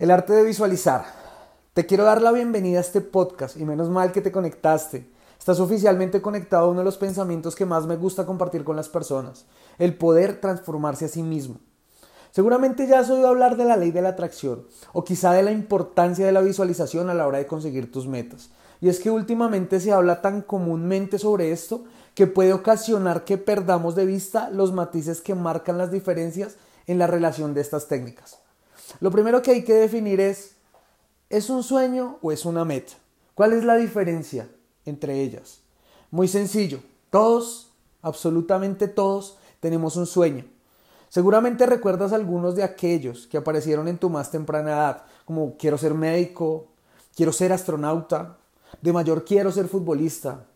El arte de visualizar. Te quiero dar la bienvenida a este podcast y menos mal que te conectaste. Estás oficialmente conectado a uno de los pensamientos que más me gusta compartir con las personas, el poder transformarse a sí mismo. Seguramente ya has oído hablar de la ley de la atracción o quizá de la importancia de la visualización a la hora de conseguir tus metas. Y es que últimamente se habla tan comúnmente sobre esto que puede ocasionar que perdamos de vista los matices que marcan las diferencias en la relación de estas técnicas. Lo primero que hay que definir es, ¿es un sueño o es una meta? ¿Cuál es la diferencia entre ellas? Muy sencillo, todos, absolutamente todos, tenemos un sueño. Seguramente recuerdas algunos de aquellos que aparecieron en tu más temprana edad, como quiero ser médico, quiero ser astronauta, de mayor quiero ser futbolista,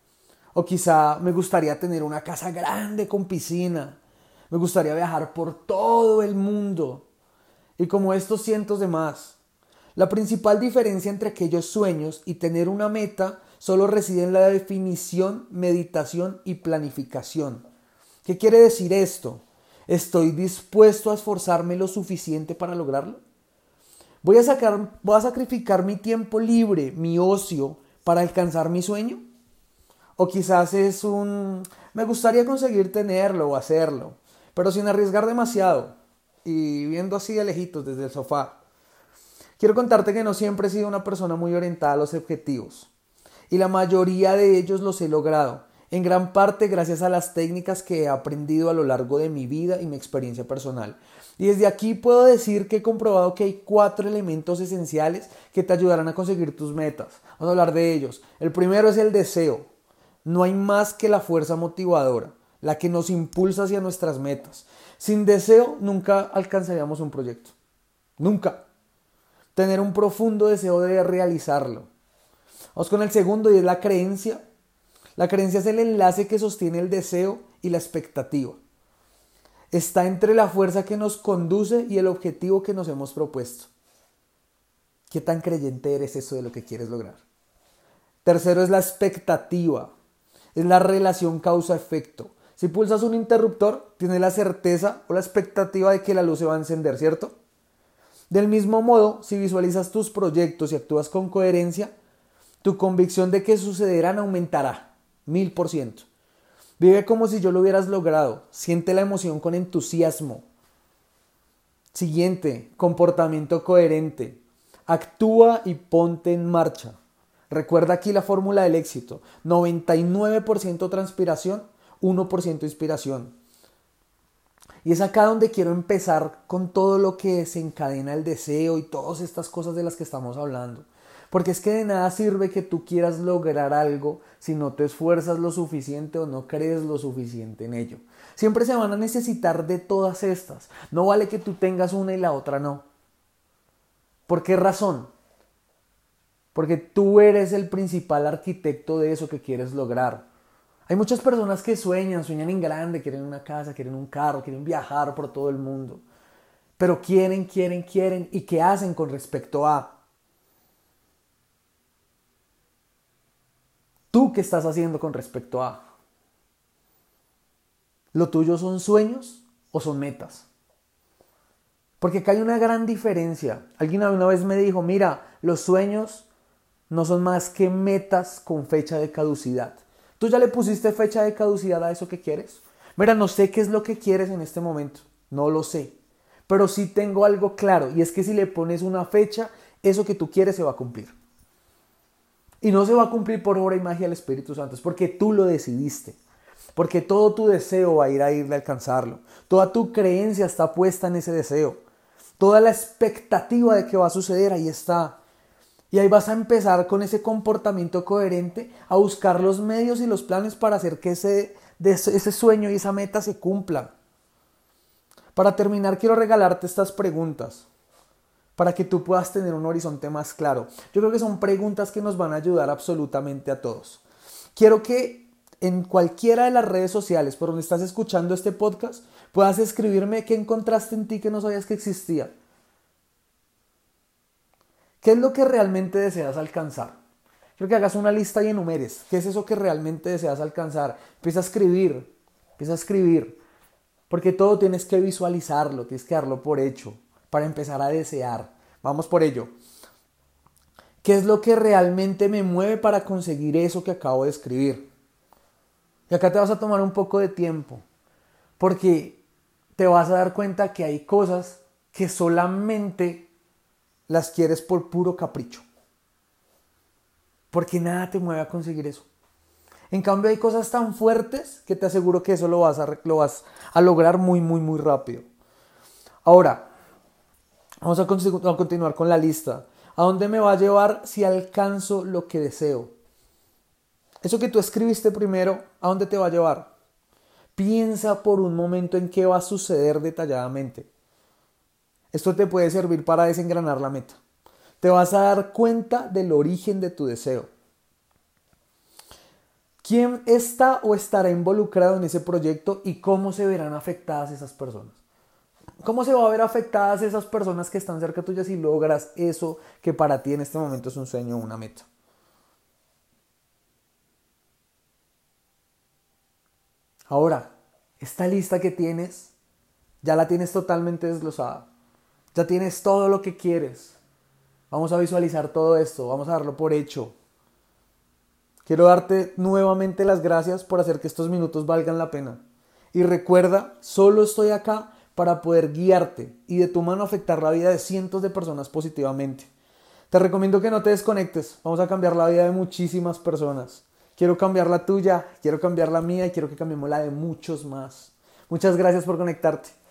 o quizá me gustaría tener una casa grande con piscina, me gustaría viajar por todo el mundo, y como estos cientos de más. La principal diferencia entre aquellos sueños y tener una meta solo reside en la definición, meditación y planificación. ¿Qué quiere decir esto? ¿Estoy dispuesto a esforzarme lo suficiente para lograrlo? ¿Voy a, sacar, ¿Voy a sacrificar mi tiempo libre, mi ocio, para alcanzar mi sueño? O quizás es un... me gustaría conseguir tenerlo o hacerlo, pero sin arriesgar demasiado y viendo así de lejitos desde el sofá. Quiero contarte que no siempre he sido una persona muy orientada a los objetivos y la mayoría de ellos los he logrado, en gran parte gracias a las técnicas que he aprendido a lo largo de mi vida y mi experiencia personal. Y desde aquí puedo decir que he comprobado que hay cuatro elementos esenciales que te ayudarán a conseguir tus metas. Vamos a hablar de ellos. El primero es el deseo. No hay más que la fuerza motivadora, la que nos impulsa hacia nuestras metas. Sin deseo nunca alcanzaríamos un proyecto. Nunca. Tener un profundo deseo de realizarlo. Vamos con el segundo y es la creencia. La creencia es el enlace que sostiene el deseo y la expectativa. Está entre la fuerza que nos conduce y el objetivo que nos hemos propuesto. ¿Qué tan creyente eres eso de lo que quieres lograr? Tercero es la expectativa. Es la relación causa-efecto. Si pulsas un interruptor, tienes la certeza o la expectativa de que la luz se va a encender, ¿cierto? Del mismo modo, si visualizas tus proyectos y actúas con coherencia, tu convicción de que sucederán aumentará, mil por ciento. Vive como si yo lo hubieras logrado, siente la emoción con entusiasmo. Siguiente, comportamiento coherente. Actúa y ponte en marcha. Recuerda aquí la fórmula del éxito. 99% transpiración, 1% inspiración. Y es acá donde quiero empezar con todo lo que desencadena el deseo y todas estas cosas de las que estamos hablando. Porque es que de nada sirve que tú quieras lograr algo si no te esfuerzas lo suficiente o no crees lo suficiente en ello. Siempre se van a necesitar de todas estas. No vale que tú tengas una y la otra no. ¿Por qué razón? Porque tú eres el principal arquitecto de eso que quieres lograr. Hay muchas personas que sueñan, sueñan en grande, quieren una casa, quieren un carro, quieren viajar por todo el mundo. Pero quieren, quieren, quieren. ¿Y qué hacen con respecto a? ¿Tú qué estás haciendo con respecto a? ¿Lo tuyo son sueños o son metas? Porque acá hay una gran diferencia. Alguien una vez me dijo, mira, los sueños no son más que metas con fecha de caducidad. ¿Tú ya le pusiste fecha de caducidad a eso que quieres? Mira, no sé qué es lo que quieres en este momento, no lo sé, pero sí tengo algo claro y es que si le pones una fecha, eso que tú quieres se va a cumplir. Y no se va a cumplir por obra y magia del Espíritu Santo, es porque tú lo decidiste, porque todo tu deseo va a ir a ir a alcanzarlo, toda tu creencia está puesta en ese deseo, toda la expectativa de que va a suceder ahí está. Y ahí vas a empezar con ese comportamiento coherente a buscar los medios y los planes para hacer que ese, ese sueño y esa meta se cumplan. Para terminar, quiero regalarte estas preguntas para que tú puedas tener un horizonte más claro. Yo creo que son preguntas que nos van a ayudar absolutamente a todos. Quiero que en cualquiera de las redes sociales por donde estás escuchando este podcast puedas escribirme qué encontraste en ti que no sabías que existía ¿Qué es lo que realmente deseas alcanzar? Quiero que hagas una lista y enumeres. ¿Qué es eso que realmente deseas alcanzar? Empieza a escribir. Empieza a escribir. Porque todo tienes que visualizarlo, tienes que darlo por hecho para empezar a desear. Vamos por ello. ¿Qué es lo que realmente me mueve para conseguir eso que acabo de escribir? Y acá te vas a tomar un poco de tiempo, porque te vas a dar cuenta que hay cosas que solamente las quieres por puro capricho. Porque nada te mueve a conseguir eso. En cambio hay cosas tan fuertes que te aseguro que eso lo vas a, lo vas a lograr muy, muy, muy rápido. Ahora, vamos a, continuar con la lista. ¿A dónde me va a llevar si alcanzo lo que deseo? Eso que tú escribiste primero, ¿a dónde te va a llevar? Piensa por un momento en qué va a suceder detalladamente. Esto te puede servir para desengranar la meta. Te vas a dar cuenta del origen de tu deseo. ¿Quién está o estará involucrado en ese proyecto y cómo se verán afectadas esas personas? ¿Cómo se va a ver afectadas esas personas que están cerca tuya si logras eso que para ti en este momento es un sueño o una meta? Ahora, esta lista que tienes, ya la tienes totalmente desglosada. Ya tienes todo lo que quieres. Vamos a visualizar todo esto, vamos a darlo por hecho. Quiero darte nuevamente las gracias por hacer que estos minutos valgan la pena. Y recuerda, solo estoy acá para poder guiarte y de tu mano afectar la vida de cientos de personas positivamente. Te recomiendo que no te desconectes, vamos a cambiar la vida de muchísimas personas. Quiero cambiar la tuya, quiero cambiar la mía y quiero que cambiemos la de muchos más. Muchas gracias por conectarte.